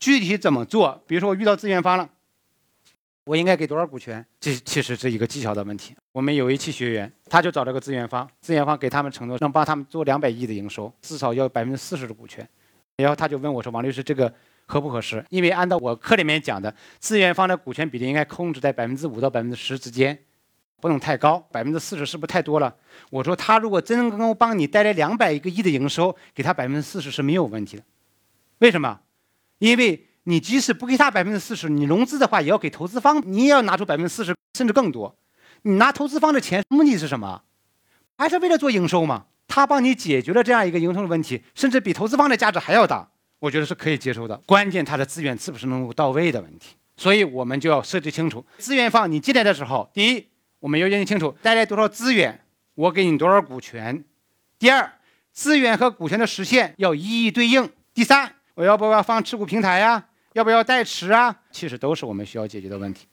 具体怎么做？比如说我遇到资源方了，我应该给多少股权？这其实是一个技巧的问题。我们有一期学员，他就找了个资源方，资源方给他们承诺能帮他们做两百亿的营收，至少要百分之四十的股权。然后他就问我说：“王律师，这个合不合适？”因为按照我课里面讲的，资源方的股权比例应该控制在百分之五到百分之十之间，不能太高。百分之四十是不是太多了？我说他如果真能够帮你带来两百个亿的营收，给他百分之四十是没有问题的。为什么？因为你即使不给他百分之四十，你融资的话也要给投资方，你也要拿出百分之四十甚至更多。你拿投资方的钱目的是什么？还是为了做营收嘛？他帮你解决了这样一个营收的问题，甚至比投资方的价值还要大，我觉得是可以接受的。关键他的资源是不是能够到位的问题，所以我们就要设计清楚资源方你进来的时候，第一我们要认清楚带来多少资源，我给你多少股权；第二资源和股权的实现要一一对应；第三。我要不要放持股平台呀？要不要代持啊？其实都是我们需要解决的问题。